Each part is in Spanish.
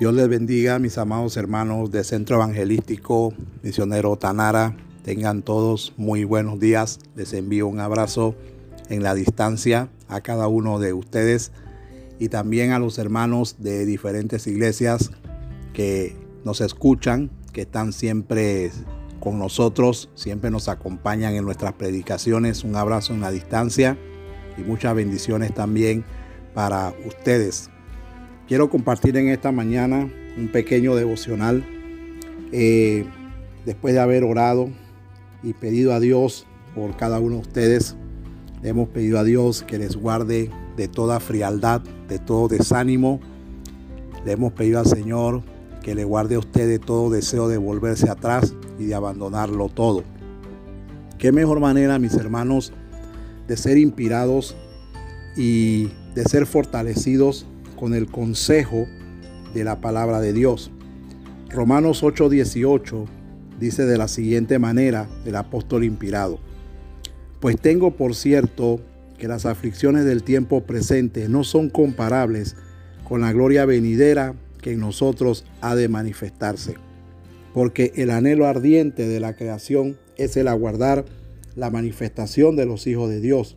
Dios les bendiga, mis amados hermanos de Centro Evangelístico Misionero Tanara. Tengan todos muy buenos días. Les envío un abrazo en la distancia a cada uno de ustedes y también a los hermanos de diferentes iglesias que nos escuchan, que están siempre con nosotros, siempre nos acompañan en nuestras predicaciones. Un abrazo en la distancia y muchas bendiciones también para ustedes Quiero compartir en esta mañana un pequeño devocional. Eh, después de haber orado y pedido a Dios por cada uno de ustedes, le hemos pedido a Dios que les guarde de toda frialdad, de todo desánimo. Le hemos pedido al Señor que le guarde a usted de todo deseo de volverse atrás y de abandonarlo todo. Qué mejor manera, mis hermanos, de ser inspirados y de ser fortalecidos con el consejo de la palabra de Dios. Romanos 8:18 dice de la siguiente manera el apóstol inspirado. Pues tengo por cierto que las aflicciones del tiempo presente no son comparables con la gloria venidera que en nosotros ha de manifestarse. Porque el anhelo ardiente de la creación es el aguardar la manifestación de los hijos de Dios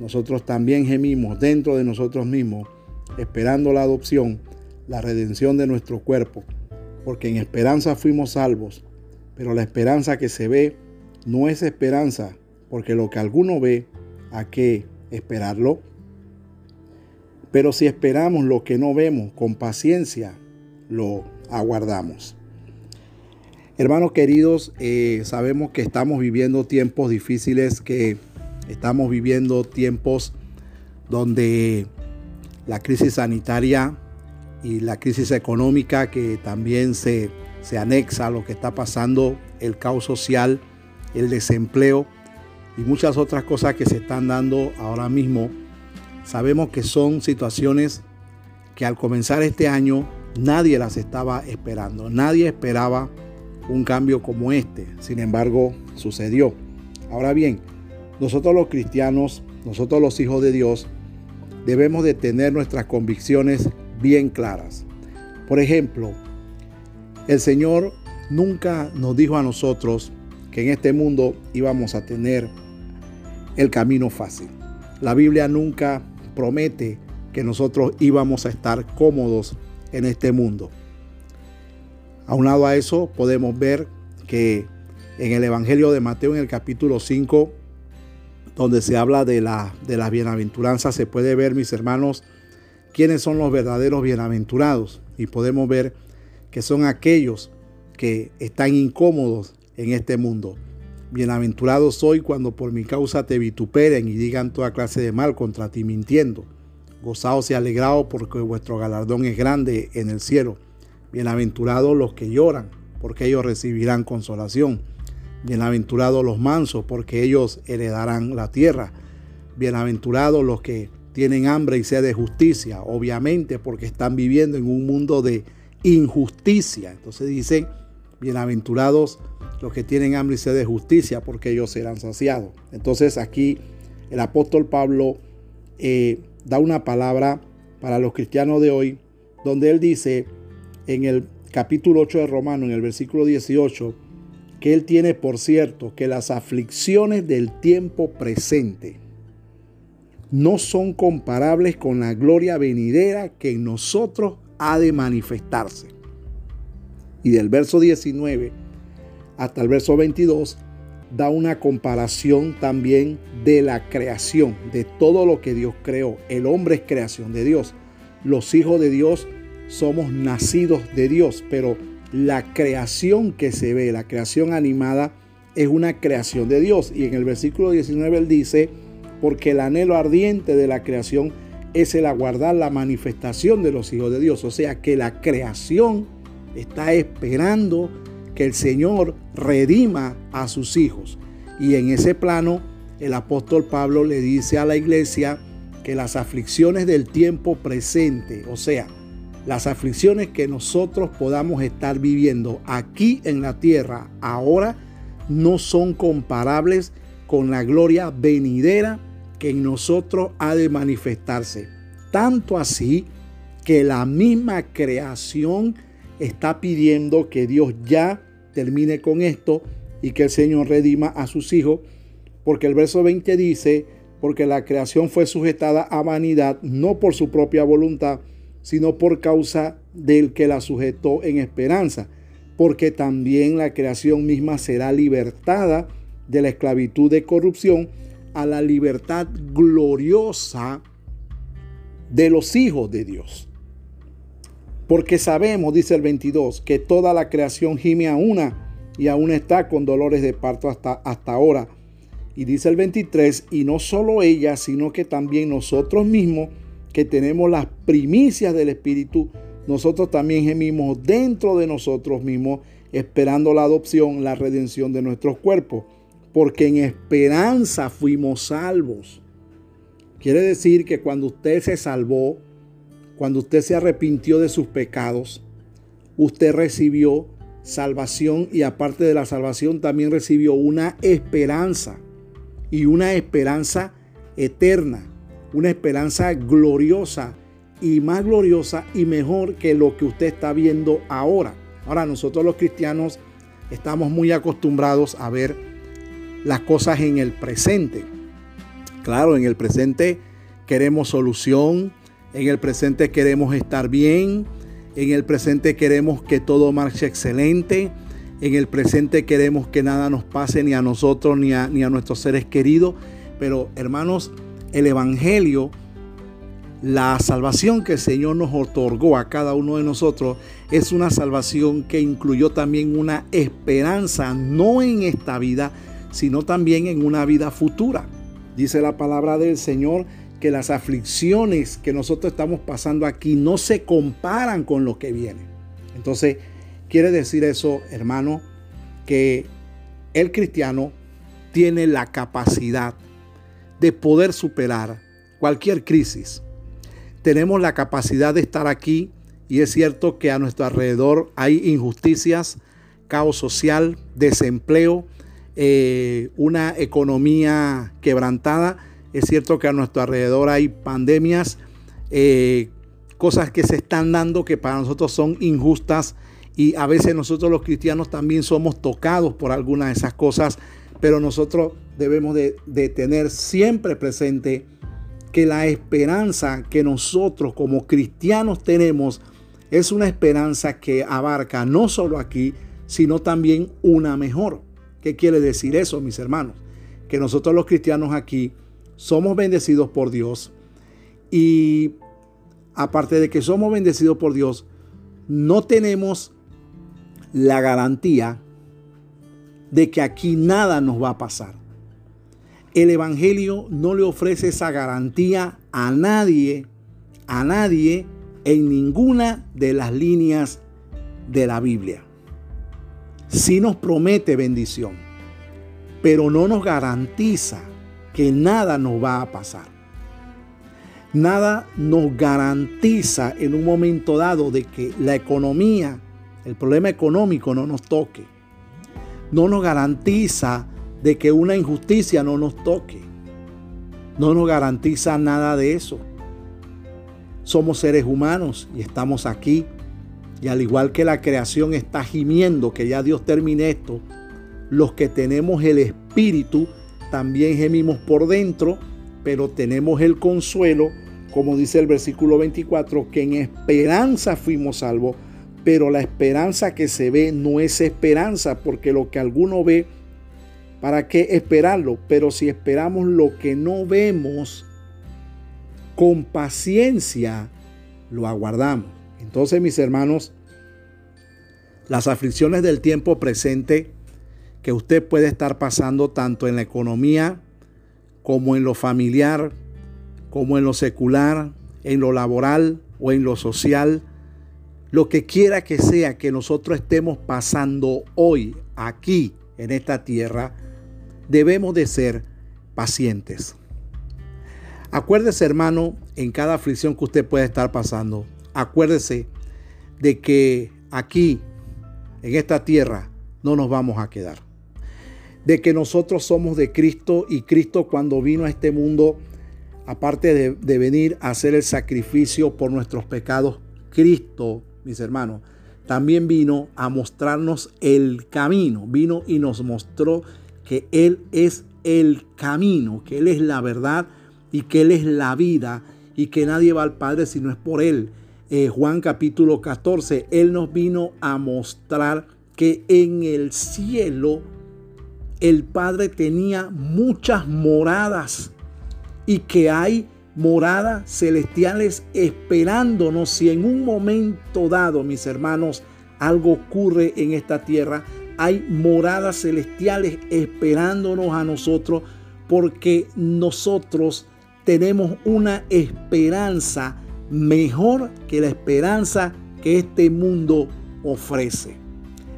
nosotros también gemimos dentro de nosotros mismos, esperando la adopción, la redención de nuestro cuerpo, porque en esperanza fuimos salvos, pero la esperanza que se ve no es esperanza, porque lo que alguno ve, ¿a qué esperarlo? Pero si esperamos lo que no vemos con paciencia, lo aguardamos. Hermanos queridos, eh, sabemos que estamos viviendo tiempos difíciles que Estamos viviendo tiempos donde la crisis sanitaria y la crisis económica que también se, se anexa a lo que está pasando, el caos social, el desempleo y muchas otras cosas que se están dando ahora mismo, sabemos que son situaciones que al comenzar este año nadie las estaba esperando, nadie esperaba un cambio como este, sin embargo sucedió. Ahora bien, nosotros los cristianos, nosotros los hijos de Dios, debemos de tener nuestras convicciones bien claras. Por ejemplo, el Señor nunca nos dijo a nosotros que en este mundo íbamos a tener el camino fácil. La Biblia nunca promete que nosotros íbamos a estar cómodos en este mundo. Aunado a eso, podemos ver que en el Evangelio de Mateo, en el capítulo 5, donde se habla de la, de las bienaventuranzas, se puede ver, mis hermanos, quiénes son los verdaderos bienaventurados. Y podemos ver que son aquellos que están incómodos en este mundo. Bienaventurados soy cuando por mi causa te vituperen y digan toda clase de mal contra ti mintiendo. Gozaos y alegraos porque vuestro galardón es grande en el cielo. Bienaventurados los que lloran, porque ellos recibirán consolación. Bienaventurados los mansos, porque ellos heredarán la tierra. Bienaventurados los que tienen hambre y sed de justicia, obviamente porque están viviendo en un mundo de injusticia. Entonces dice, bienaventurados los que tienen hambre y sed de justicia, porque ellos serán saciados. Entonces aquí el apóstol Pablo eh, da una palabra para los cristianos de hoy, donde él dice en el capítulo 8 de Romano, en el versículo 18, que Él tiene por cierto que las aflicciones del tiempo presente no son comparables con la gloria venidera que en nosotros ha de manifestarse. Y del verso 19 hasta el verso 22 da una comparación también de la creación, de todo lo que Dios creó. El hombre es creación de Dios. Los hijos de Dios somos nacidos de Dios, pero la creación que se ve, la creación animada, es una creación de Dios. Y en el versículo 19 él dice, porque el anhelo ardiente de la creación es el aguardar la manifestación de los hijos de Dios. O sea que la creación está esperando que el Señor redima a sus hijos. Y en ese plano, el apóstol Pablo le dice a la iglesia que las aflicciones del tiempo presente, o sea, las aflicciones que nosotros podamos estar viviendo aquí en la tierra ahora, no son comparables con la gloria venidera que en nosotros ha de manifestarse. Tanto así que la misma creación está pidiendo que Dios ya termine con esto y que el Señor redima a sus hijos, porque el verso 20 dice, porque la creación fue sujetada a vanidad, no por su propia voluntad, sino por causa del que la sujetó en esperanza, porque también la creación misma será libertada de la esclavitud de corrupción a la libertad gloriosa de los hijos de Dios. Porque sabemos, dice el 22, que toda la creación gime a una y aún está con dolores de parto hasta, hasta ahora. Y dice el 23, y no solo ella, sino que también nosotros mismos, que tenemos las primicias del Espíritu, nosotros también gemimos dentro de nosotros mismos, esperando la adopción, la redención de nuestros cuerpos porque en esperanza fuimos salvos. Quiere decir que cuando usted se salvó, cuando usted se arrepintió de sus pecados, usted recibió salvación y aparte de la salvación también recibió una esperanza y una esperanza eterna, una esperanza gloriosa y más gloriosa y mejor que lo que usted está viendo ahora. Ahora nosotros los cristianos estamos muy acostumbrados a ver las cosas en el presente. Claro, en el presente queremos solución, en el presente queremos estar bien, en el presente queremos que todo marche excelente, en el presente queremos que nada nos pase ni a nosotros ni a, nuestros seres queridos. Pero hermanos, el Evangelio, la salvación que el Señor nos otorgó a cada uno de nosotros, es una salvación que incluyó también una esperanza, no en esta vida, sino también en una vida futura. Dice la palabra del Señor que las aflicciones que nosotros estamos pasando aquí no se comparan con lo que viene. Entonces, quiere decir eso, hermano, que el cristiano tiene la capacidad de poder superar cualquier crisis. Tenemos la capacidad de estar aquí y es cierto que a nuestro alrededor hay injusticias, caos social, desempleo, eh, una economía quebrantada. Es cierto que a nuestro alrededor hay pandemias, eh, cosas que se están dando que para nosotros son injustas y a veces nosotros los cristianos también somos tocados por algunas de esas cosas, pero nosotros debemos de, tener siempre presente que la esperanza que nosotros como cristianos tenemos es una esperanza que abarca no solo aquí, sino también una mejor. ¿Qué quiere decir eso, mis hermanos? Que nosotros los cristianos aquí somos bendecidos por Dios y aparte de que somos bendecidos por Dios, no tenemos la garantía de que aquí nada nos va a pasar. El Evangelio no le ofrece esa garantía a nadie, a nadie en ninguna de las líneas de la Biblia sí nos promete bendición, pero no nos garantiza que nada nos va a pasar. Nada nos garantiza en un momento dado de que la economía, el problema económico no nos toque. No nos garantiza de que una injusticia no nos toque. No nos garantiza nada de eso. Somos seres humanos y estamos aquí y al igual que la creación está gimiendo que ya Dios termine esto, los que tenemos el Espíritu también gemimos por dentro, pero tenemos el consuelo, como dice el versículo 24, que en esperanza fuimos salvos, pero la esperanza que se ve no es esperanza, porque lo que alguno ve, ¿para qué esperarlo? Pero si esperamos lo que no vemos, con paciencia lo aguardamos. Entonces, mis hermanos, las aflicciones del tiempo presente que usted puede estar pasando tanto en la economía como en lo familiar, como en lo secular, en lo laboral o en lo social, lo que quiera que sea que nosotros estemos pasando hoy aquí en esta tierra, debemos de ser pacientes. Acuérdese, hermano, en cada aflicción que usted pueda estar pasando, acuérdese de que aquí, en esta tierra, no nos vamos a quedar. De que nosotros somos de Cristo y Cristo cuando vino a este mundo, aparte de, de venir a hacer el sacrificio por nuestros pecados, Cristo, mis hermanos, también vino a mostrarnos el camino. Vino y nos mostró que Él es el camino, que Él es la verdad y que Él es la vida y que nadie va al Padre si no es por Él. Eh, Juan capítulo 14, Él nos vino a mostrar que en el cielo el Padre tenía muchas moradas y que hay moradas celestiales esperándonos si en un momento dado, mis hermanos, algo ocurre en esta tierra. Hay moradas celestiales esperándonos a nosotros porque nosotros tenemos una esperanza mejor que la esperanza que este mundo ofrece.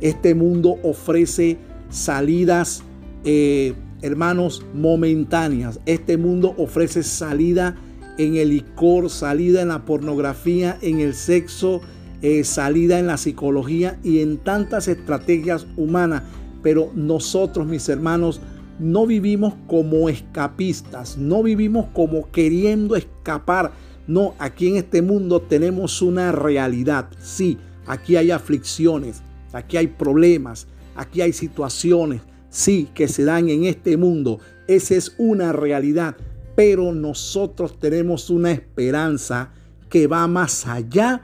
Este mundo ofrece salidas, eh, hermanos, momentáneas. Este mundo ofrece salida en el licor, salida en la pornografía, en el sexo, eh, salida en la psicología y en tantas estrategias humanas. Pero nosotros, mis hermanos, no vivimos como escapistas, no vivimos como queriendo escapar. No, aquí en este mundo tenemos una realidad. Sí, aquí hay aflicciones, aquí hay problemas, aquí hay situaciones, sí, que se dan en este mundo. Esa es una realidad, pero nosotros tenemos una esperanza que va más allá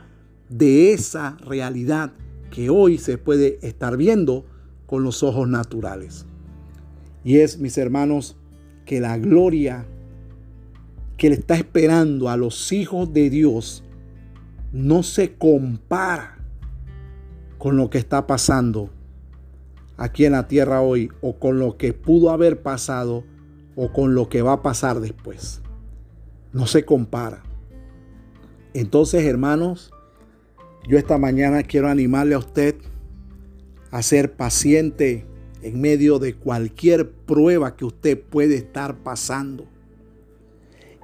de esa realidad que hoy se puede estar viendo con los ojos naturales. Y es, mis hermanos, que la gloria que le está esperando a los hijos de Dios no se compara con lo que está pasando aquí en la tierra hoy o con lo que pudo haber pasado o con lo que va a pasar después. No se compara. Entonces, hermanos, yo esta mañana quiero animarle a usted a ser paciente en medio de cualquier prueba que usted puede estar pasando.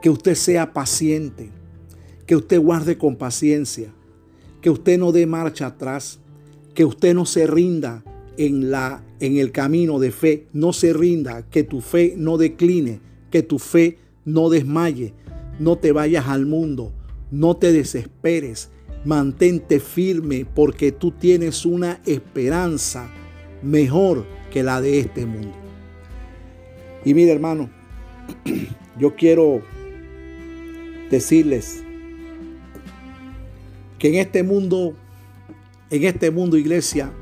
Que usted sea paciente, que usted guarde con paciencia, que usted no dé marcha atrás, que usted no se rinda en la en el camino de fe, no se rinda, que tu fe no decline, que tu fe no desmaye, no te vayas al mundo, no te desesperes, mantente firme porque tú tienes una esperanza mejor que la de este mundo. Y mire hermano, yo quiero decirles que en este mundo, en este mundo iglesia,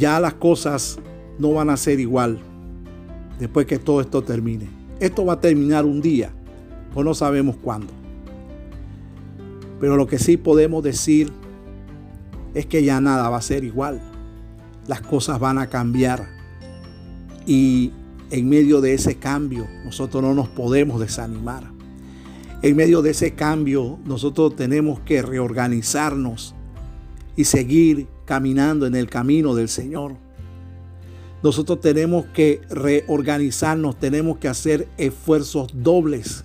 ya las cosas no van a ser igual después que todo esto termine. Esto va a terminar un día, o no sabemos cuándo. Pero lo que sí podemos decir es que ya nada va a ser igual las cosas van a cambiar. Y en medio de ese cambio, nosotros no nos podemos desanimar. En medio de ese cambio, nosotros tenemos que reorganizarnos y seguir caminando en el camino del Señor. Nosotros tenemos que reorganizarnos, tenemos que hacer esfuerzos dobles,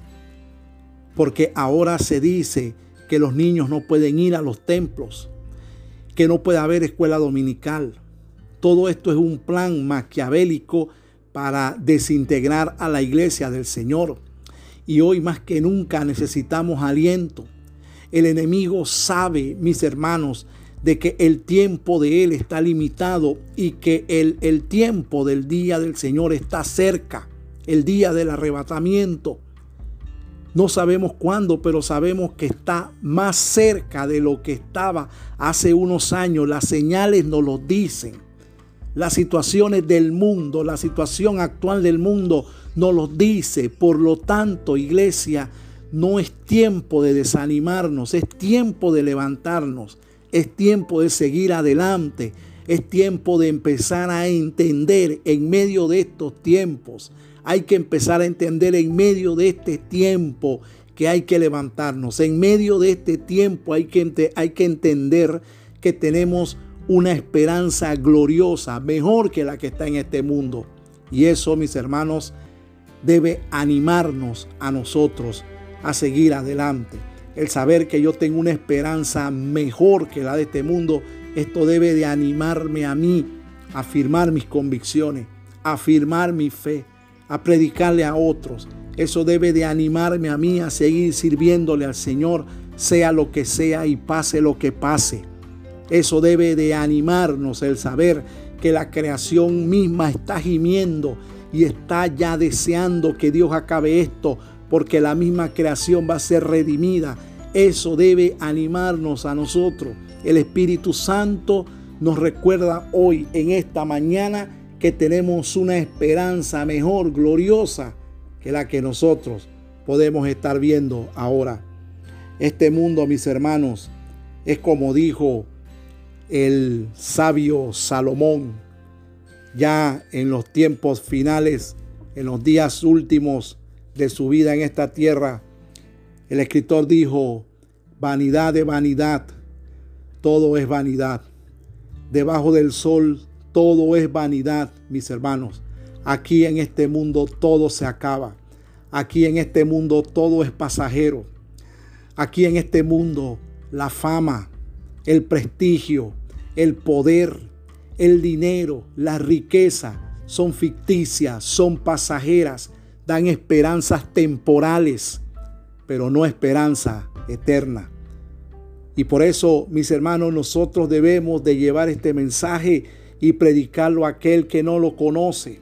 porque ahora se dice que los niños no pueden ir a los templos, que no puede haber escuela dominical, todo esto es un plan maquiavélico para desintegrar a la iglesia del Señor. Y hoy más que nunca necesitamos aliento. El enemigo sabe, mis hermanos, de que el tiempo de Él está limitado y que el, el tiempo del día del Señor está cerca, el día del arrebatamiento. No sabemos cuándo, pero sabemos que está más cerca de lo que estaba hace unos años. Las señales nos lo dicen las situaciones del mundo, la situación actual del mundo nos lo dice. Por lo tanto, iglesia, no es tiempo de desanimarnos, es tiempo de levantarnos, es tiempo de seguir adelante, es tiempo de empezar a entender en medio de estos tiempos. Hay que empezar a entender en medio de este tiempo que hay que levantarnos. En medio de este tiempo hay que, hay que entender que tenemos una esperanza gloriosa, mejor que la que está en este mundo. Y eso, mis hermanos, debe animarnos a nosotros a seguir adelante. El saber que yo tengo una esperanza mejor que la de este mundo, esto debe de animarme a mí a afirmar mis convicciones, a afirmar mi fe, a predicarle a otros. Eso debe de animarme a mí a seguir sirviéndole al Señor, sea lo que sea y pase lo que pase. Eso debe de animarnos el saber que la creación misma está gimiendo y está ya deseando que Dios acabe esto porque la misma creación va a ser redimida. Eso debe animarnos a nosotros. El Espíritu Santo nos recuerda hoy, en esta mañana, que tenemos una esperanza mejor, gloriosa, que la que nosotros podemos estar viendo ahora. Este mundo, mis hermanos, es como dijo el sabio Salomón, ya en los tiempos finales, en los días últimos de su vida en esta tierra, el escritor dijo, vanidad de vanidad, todo es vanidad. Debajo del sol todo es vanidad, mis hermanos. Aquí en este mundo todo se acaba. Aquí en este mundo todo es pasajero. Aquí en este mundo la fama, el prestigio, el poder, el dinero, la riqueza son ficticias, son pasajeras, dan esperanzas temporales, pero no esperanza eterna. Y por eso, mis hermanos, nosotros debemos de llevar este mensaje y predicarlo a aquel que no lo conoce.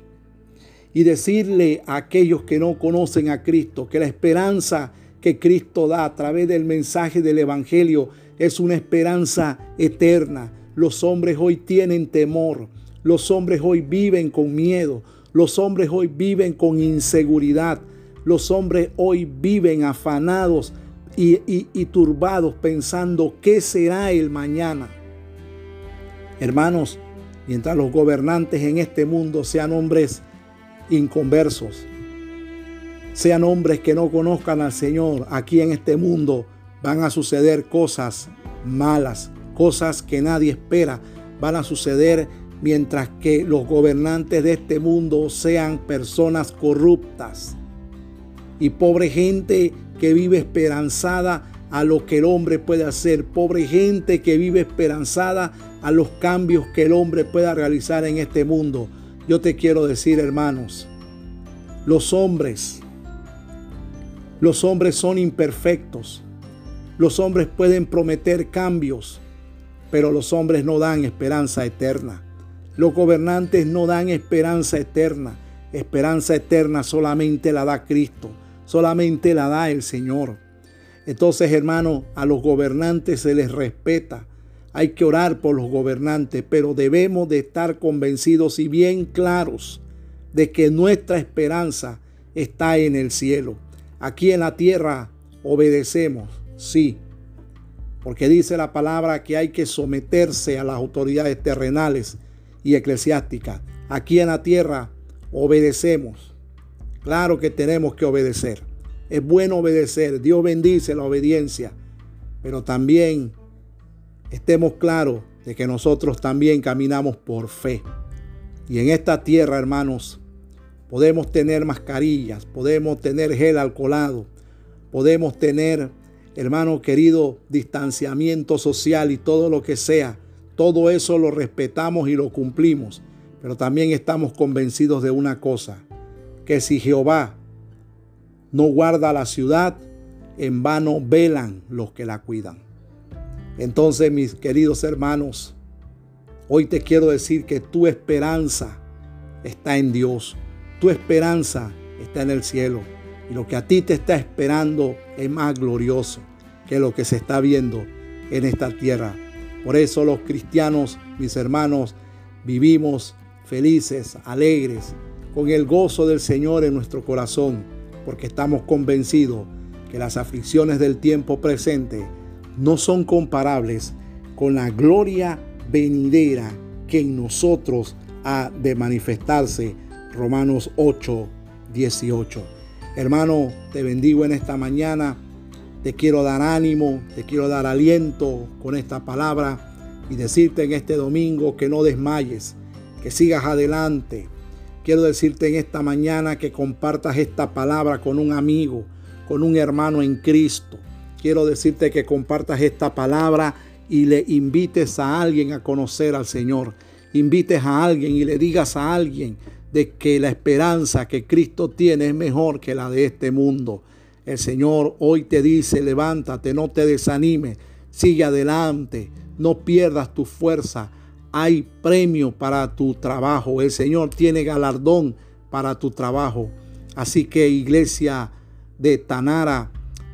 Y decirle a aquellos que no conocen a Cristo que la esperanza que Cristo da a través del mensaje del Evangelio es una esperanza eterna. Los hombres hoy tienen temor. Los hombres hoy viven con miedo. Los hombres hoy viven con inseguridad. Los hombres hoy viven afanados y, turbados pensando qué será el mañana. Hermanos, mientras los gobernantes en este mundo sean hombres inconversos, sean hombres que no conozcan al Señor, aquí en este mundo van a suceder cosas malas, cosas que nadie espera, van a suceder mientras que los gobernantes de este mundo sean personas corruptas y pobre gente que vive esperanzada a lo que el hombre puede hacer, pobre gente que vive esperanzada a los cambios que el hombre pueda realizar en este mundo. Yo te quiero decir, hermanos, los hombres, los hombres son imperfectos. Los hombres pueden prometer cambios, pero los hombres no dan esperanza eterna. Los gobernantes no dan esperanza eterna. Esperanza eterna solamente la da Cristo, solamente la da el Señor. Entonces, hermano, a los gobernantes se les respeta. Hay que orar por los gobernantes, pero debemos de estar convencidos y bien claros de que nuestra esperanza está en el cielo. Aquí en la tierra obedecemos, sí, porque dice la palabra que hay que someterse a las autoridades terrenales y eclesiásticas. Aquí en la tierra obedecemos. Claro que tenemos que obedecer. Es bueno obedecer. Dios bendice la obediencia. Pero también estemos claros de que nosotros también caminamos por fe. Y en esta tierra, hermanos, podemos tener mascarillas, podemos tener gel alcoholado, podemos tener, hermano querido, distanciamiento social y todo lo que sea. Todo eso lo respetamos y lo cumplimos. Pero también estamos convencidos de una cosa, que si Jehová no guarda la ciudad, en vano velan los que la cuidan. Entonces, mis queridos hermanos, hoy te quiero decir que tu esperanza está en Dios. Tu esperanza está en el cielo. Y lo que a ti te está esperando es más glorioso que lo que se está viendo en esta tierra. Por eso los cristianos, mis hermanos, vivimos felices, alegres, con el gozo del Señor en nuestro corazón porque estamos convencidos que las aflicciones del tiempo presente no son comparables con la gloria venidera que en nosotros ha de manifestarse. Romanos 8, 18. Hermano, te bendigo en esta mañana te quiero dar ánimo, te quiero dar aliento con esta palabra y decirte en este domingo que no desmayes, que sigas adelante. Quiero decirte en esta mañana que compartas esta palabra con un amigo, con un hermano en Cristo. Quiero decirte que compartas esta palabra y le invites a alguien a conocer al Señor. Invites a alguien y le digas a alguien de que la esperanza que Cristo tiene es mejor que la de este mundo. El Señor hoy te dice, levántate, no te desanimes, sigue adelante, no pierdas tu fuerza. Hay premio para tu trabajo. El Señor tiene galardón para tu trabajo. Así que iglesia de Tanara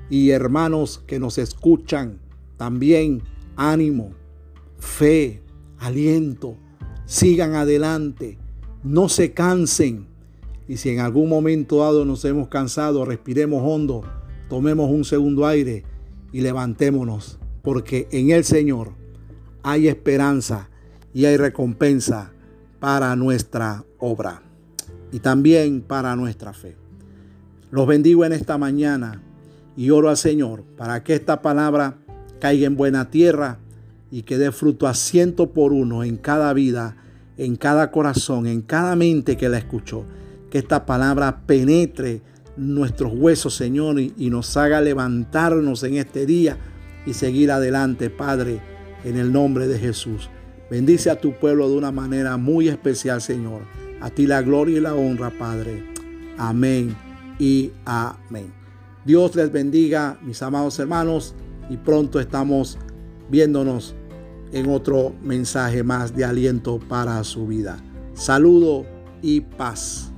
y hermanos que nos escuchan, también ánimo, fe, aliento. Sigan adelante, no se cansen. Y si en algún momento dado nos hemos cansado, respiremos hondo, tomemos un segundo aire y levantémonos, porque en el Señor hay esperanza y hay recompensa para nuestra obra y también para nuestra fe. Los bendigo en esta mañana y oro al Señor para que esta palabra caiga en buena tierra y que dé fruto a ciento por uno en cada vida, en cada corazón, en cada mente que la escuchó. Que esta palabra penetre nuestros huesos, Señor, y, nos haga levantarnos en este día y seguir adelante, Padre en el nombre de Jesús. Bendice a tu pueblo de una manera muy especial, Señor. A ti la gloria y la honra, Padre. Amén y amén. Dios les bendiga, mis amados hermanos, y pronto estamos viéndonos en otro mensaje más de aliento para su vida. Saludo y paz.